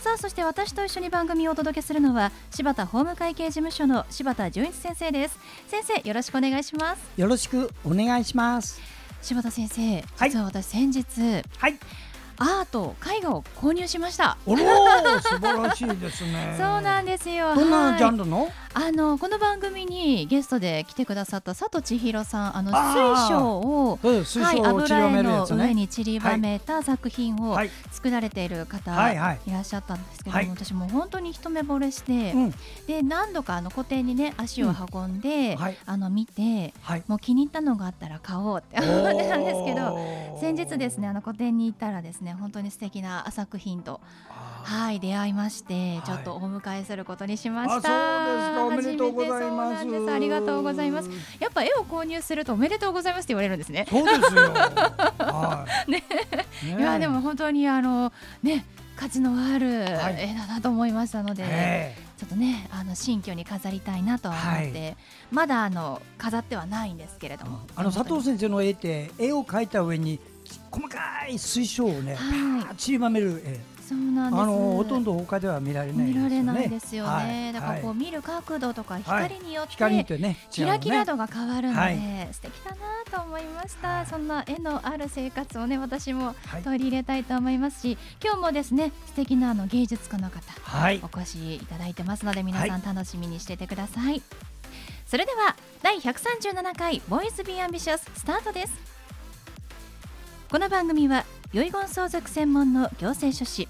さあそして私と一緒に番組をお届けするのは柴田法務会計事務所の柴田純一先生です。先生よろしくお願いします。よろしくお願いします。柴田先生実は私先日、はいアート絵画を購入しました。おろ素晴らしいですね。そうなんですよ。どんなジャンルルの、あのこの番組にゲストで来てくださった佐藤千尋さんあの水晶をそう水はい、油絵の上に散りばめた作品をはい。作られている方はいはい。いらっしゃったんですけども、はい。私もう本当に一目惚れして、うん。で何度かあの個展にね足を運んで、はい。あの見てはい。もう気に入ったのがあったら買おうって思ってたんですけど先日ですねあの個展に行ったらですね本当に素敵な作品とあはい出会いまして、い。ちょっとお迎えすることにしました。あそうですか。おめでとうございます。初めてそうなんです。ありがとうございます。やっぱ絵を購入するとおめでとうございますって言われるんですね。そうですよ。はい。ね。ねいやでも本当にあのね価値のあるはい。絵だなと思いましたので、えちょっとねあの新居に飾りたいなとは思って、はまだあの飾ってはないんですけれどえも、あの佐藤先生の絵って絵を描いた上に細かい水晶をね、はい。パーッ散りばめる絵そうなんです。あのほとんど他では見られないですよね。見られないですよね、はい。だからこうはい。見る角度とか光によって、光ってねキラキラ度が変わるので、はい。素敵だなと思いました、はい。そんな絵のある生活をね私もはい。取り入れたいと思いますし今日もですね素敵なあの芸術家の方はい。お越しいただいてますので皆さはん楽しみにしててください、それでは第137回ボイスビーアンビシャススタートですこの番組は遺言相続専門の行政書士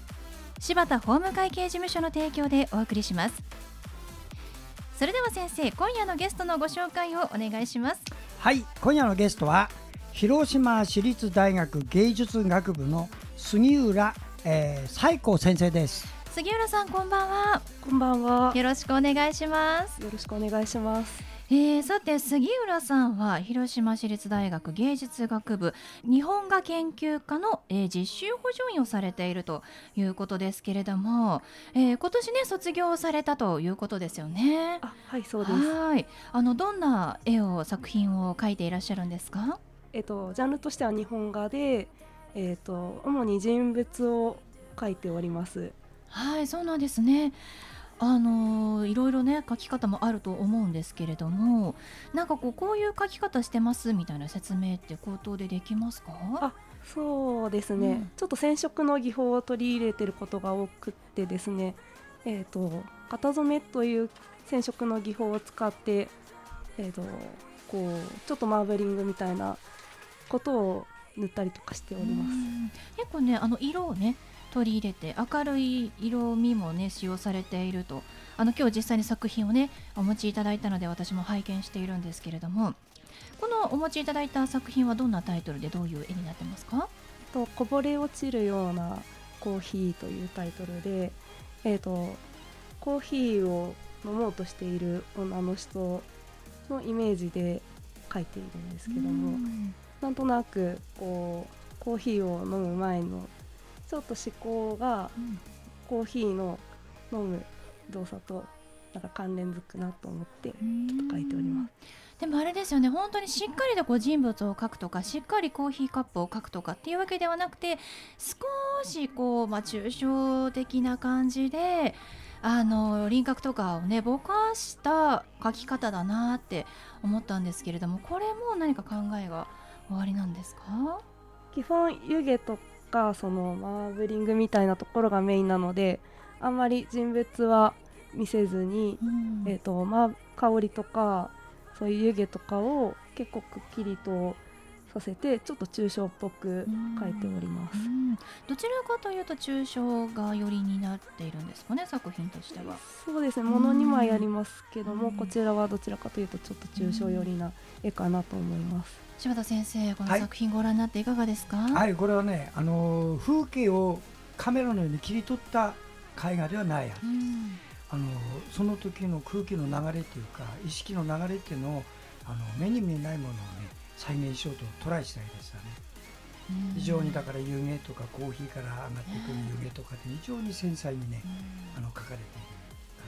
柴田法務会計事務所の提供でお送りします。それでは先生今夜のゲストのご紹介をお願いします。はい今夜のゲストは広島市立大学芸術学部の杉浦、えー、西子先生です。杉浦さんこんばんは。こんばんは。よろしくお願いします。よろしくお願いします。えー、さて杉浦さんは広島市立大学芸術学部日本画研究科の、えー実習補助員をされているということですけれども、えー今年ね卒業されたということですよね。あ、はい、そうです。はいあのどんな絵を作品を描いていらっしゃるんですか？えっとジャンルとしては日本画で、えっと主に人物を描いております。はいそうなんですねあのーいろいろね描き方もあると思うんですけれどもなんかこうこういう描き方してますみたいな説明って口頭でできますか？あそうですね、うん。ちょっと染色の技法を取り入れてることが多くってですね、えっと型染めという染色の技法を使って、えっとこうちょっとマーブリングみたいなことを塗ったりとかしております。うん。結構ねあの色をね取り入れて明るい色味もね使用されていると。あの今日実際に作品をねお持ちいただいたので私も拝見しているんですけれども。このお持ちいただいた作品はどんなタイトルでどういう絵になってますか？とこぼれ落ちるようなコーヒーというタイトルで、えー、とコーヒーを飲もうとしている女の人のイメージで描いているんですけども、うん。なんとなくこうコーヒーを飲む前のちょっと思考がうんコーヒーの飲む動作となんか関連づくなと思ってちょっと描いております。でもあれですよね本当にしっかりとこう人物を描くとかしっかりコーヒーカップを描くとかっていうわけではなくて少しこう、まあ、抽象的な感じであの輪郭とかをねぼかした描き方だなって思ったんですけれどもこれも何か考えがおありなんですか？基本湯気とかそのマーブリングみたいなところがメインなのであんまり人物は見せずに、うん。えーとまあ、香りとかそういう湯気とかを結構くっきりとさせてちょっと抽象っぽく描いております。うん。どちらかというと抽象画寄りになっているんですかね作品としては。そうですねもの2枚ありますけども、うん。こちらはどちらかというとちょっと抽象寄りな絵かなと思います。柴田先生このはい。作品ご覧になっていかがですか、はいこれはねあのー風景をカメラのように切り取った絵画ではないはあのその時の空気の流れというか意識の流れっていうのをあの目に見えないものをね再現しようとトライしたいですよね。うん。非常にだから湯気とかコーヒーから上がってくる湯気とかで非常に繊細にねあの描かれているか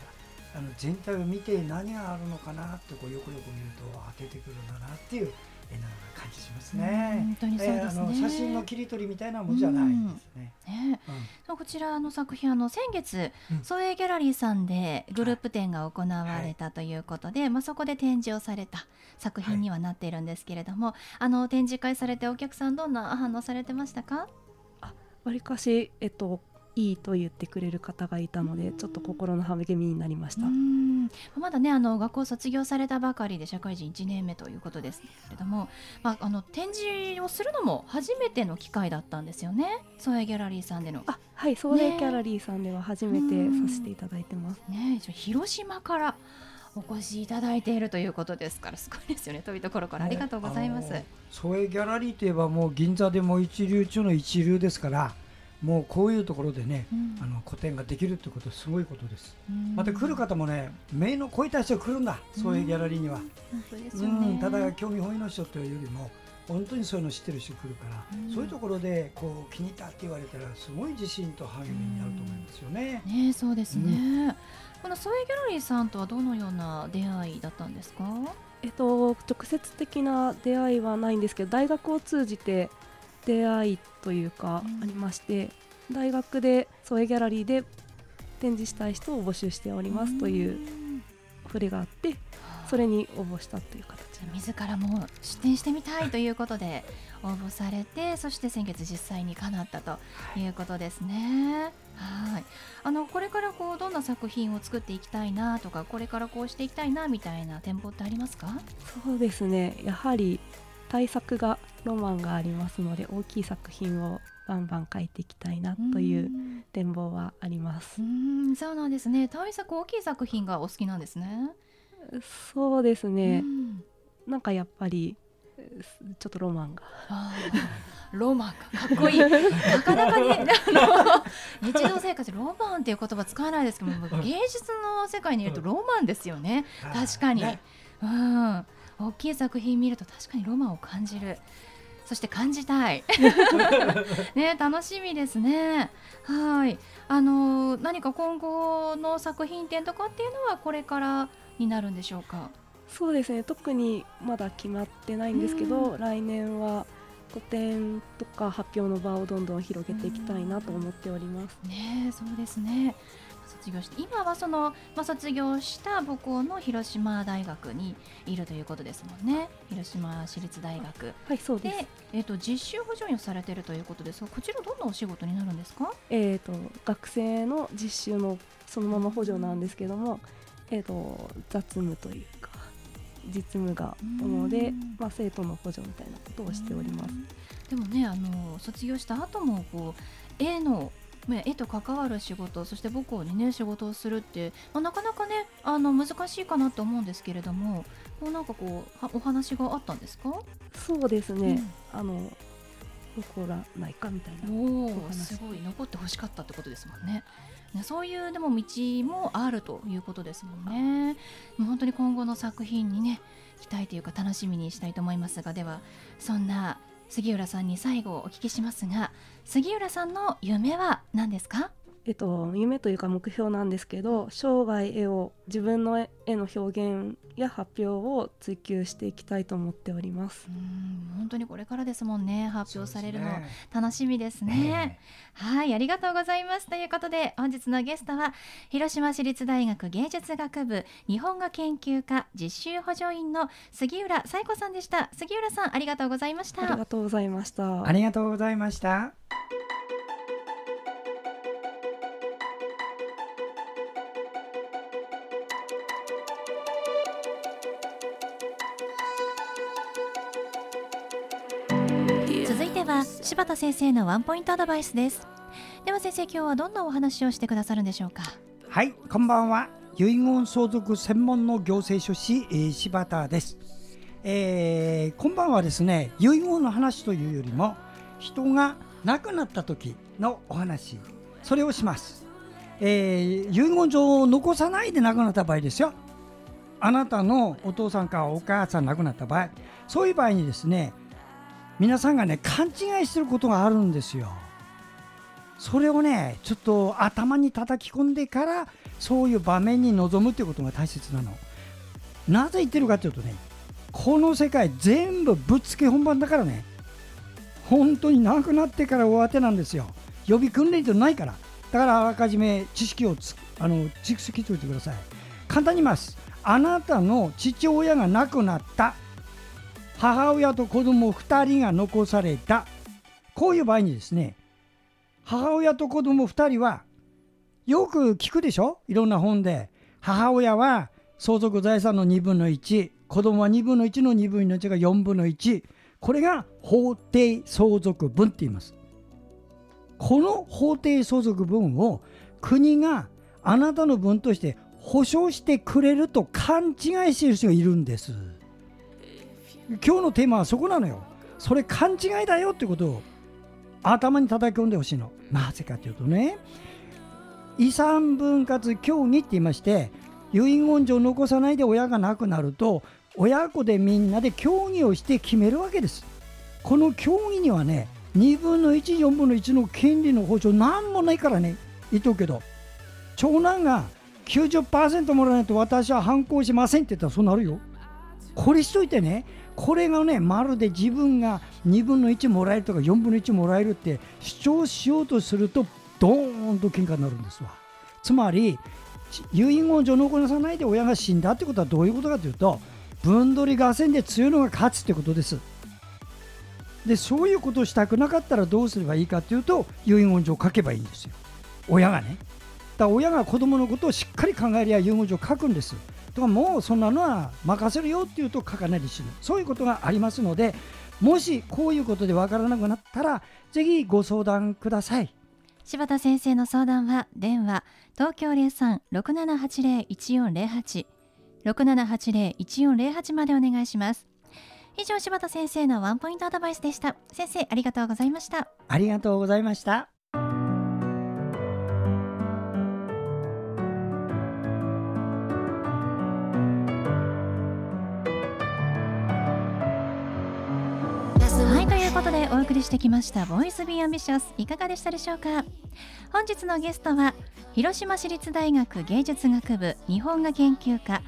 らあの全体を見て何があるのかなってこうよくよく見るとあ出てくるんだなっていう感じしますね。うん本当にそうですね。えー写真の切り取りみたいなもんじゃないですね。ねうん。そうこちらの作品あの先月、うん。ギャラリーさんでグループ展が行われたということで、まあ、そこで展示をされた作品にはなっているんですけれども、あの展示会されてお客さんどんな反応されてましたか？わりかし、えっと、いいと言ってくれる方がいたのでちょっと心の励みになりました。うんまだねあの学校を卒業されたばかりで社会人1年目ということですけれども、まあ、あの展示をするのも初めての機会だったんですよね総営ギャラリーさんでの。あはい、ソーレイギャラリーさんでは初めてさせていただいてます。ね広島からお越しいただいているということですからすごいですよね遠いところからありがとうございます。あの総営ギャラリーといえばもう銀座でも一流中の一流ですからもうこういうところでね、うんあの個展ができるってことはすごいことです。うんまた来る方もね目の超えた人が来るんだ総営ギャラリーには。う。ん、ただ興味本位の人というよりも本当にそういうの知ってる人来るから、うんそういうところでこう気に入ったって言われたらすごい自信と励みになると思いますよね。ねそうですね。このソエギャラリーさんとはどのような出会いだったんですか？えっと、直接的な出会いはないんですけど大学を通じて出会いというかうん。ありまして、大学でソエギャラリーで展示したい人を募集しておりますという触れがあってそれに応募したという形自らも出展してみたいということで応募されてそして先月実際に叶ったとい。うことですね。はい。あのこれからこうどんな作品を作っていきたいなとかこれからこうしていきたいなみたいな展望ってありますか？そうですね。やはり大作がロマンがありますので大きい作品をバンバン描いていきたいなといううん。展望はあります。う。んそうなんですね。大作大きい作品がお好きなんですね。そうですね、うん。なんかやっぱりちょっとロマンが。ロマンかかっこいい。なかなかに あの日常生活でロマンっていう言葉使わないですけども芸術の世界にいるとロマンですよね。確かに、ね。うん。大きい作品見ると確かにロマンを感じるそして感じたい。ね楽しみですね。はい。あの何か今後の作品展とかっていうのはこれからになるんでしょうか？そうですね。特にまだ決まってないんですけど、来年は個展とか発表の場をどんどん広げていきたいなと思っております。ねえそうですね卒業して今はその、まあ、卒業した母校の広島大学にいるということですもんね。広島市立大学。はいそうです。で、えー、と実習補助員をされているということですがこちらどんなお仕事になるんですか？えー、と学生の実習のそのまま補助なんですけども、えー、と雑務というか実務が主でうん、まあ、生徒の補助みたいなことをしております。でもねあの卒業した後もこう絵のまあ絵と関わる仕事そして母校にね仕事をするって、まあ、なかなかねあの難しいかなと思うんですけれどもこうなんかこうはお話があったんですか？そうですね、あの残らないかみたいなおすごい。残ってほしかったってことですもんね。ねそういうでも道もあるということですもんね。もう本当に今後の作品にね期待というか楽しみにしたいと思いますがではそんな杉浦さんに最後お聞きしますが杉浦さんの夢は何ですか？えっと、夢というか目標なんですけど生涯絵を自分の絵の表現や発表を追求していきたいと思っておりますう。ん本当にこれからですもんね発表されるの、そうですね楽しみですね。はい、ありがとうございます。ということで、本日のゲストは、広島市立大学芸術学部日本語研究科実習補助員の杉浦彩子さんでした。杉浦さん、ありがとうございましたありが。とうございました。ありがとうございました。柴田先生のワンポイントアドバイスです。では先生、今日はどんなお話をしてくださるんでしょうか？はい、こんばんは。遺言相続専門の行政書士、えー柴田です。えー今晩はですね、遺言の話というよりも、人が亡くなった時のお話、それをします、えー遺言状を残さないで亡くなった場合ですよあなたのお父さんかお母さん亡くなった場合そういう場合にですね皆さんがね勘違いしてることがあるんですよ。それをねちょっと頭に叩き込んでからそういう場面に臨むということが大切なの。なぜ言ってるかというとねこの世界全部ぶっつけ本番だからね本当に亡くなってからお当てなんですよ。予備訓練ってないから。だからあらかじめ知識をつあの蓄積しておいてください。簡単に言います。あなたの父親が亡くなった。母親と子供2人が残された。こういう場合にですね母親と子供2人はよく聞くでしょ？いろんな本で。母親は相続財産の2分の1子供は2分の1の2分の1が4分の1これが法定相続分って言います。この法定相続分を国があなたの分として保証してくれると勘違いしている人がいるんです。今日のテーマはそこなのよ。それ勘違いだよってことを頭に叩き込んでほしいの。なぜかというとね遺産分割協議って言いまして遺言状を残さないで親が亡くなると親子でみんなで協議をして決めるわけです。この協議にはね2分の14分の1の権利の保障なんもないからね。言っとくけど長男が90%もらわないと私は反抗しませんって言ったらそうなるよ。これしといてね。これがねまるで自分が2分の1もらえるとか4分の1もらえるって主張しようとするとドーンと喧嘩になるんですわ。つまり遺言状を残さないで親が死んだってことはどういうことかというと分取り合戦で強いのが勝つってことです。でそういうことをしたくなかったらどうすればいいかというと遺言状を書けばいいんですよ。親がね。だから親が子供のことをしっかり考えりゃ遺言状を書くんですとかもうそんなのは任せるよっていうと書かないで死ぬそういうことがありますのでもしこういうことでわからなくなったらぜひご相談ください。柴田先生の相談は電話東京03-6780-1408 6780-1408までお願いします。以上柴田先生のワンポイントアドバイスでした。先生ありがとうございました。ありがとうございましたことでお送りしてきました「ボイスビーアンビシャスいかがでしたでしょうか？本日のゲストは広島市立大学芸術学部日本画研究科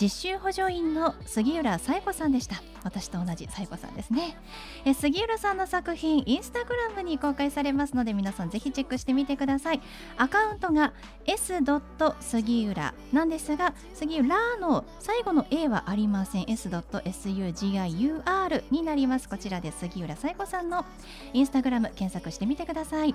実習補助員の杉浦彩子さんでした私と同じ彩子さんですねえ杉浦さんの作品インスタグラムに公開されますので皆さんぜひチェックしてみてくださいアカウントが s. 杉浦なんですが杉浦の最後の A はありません s. sugiur になりますこちらで杉浦彩子さんのインスタグラム検索してみてください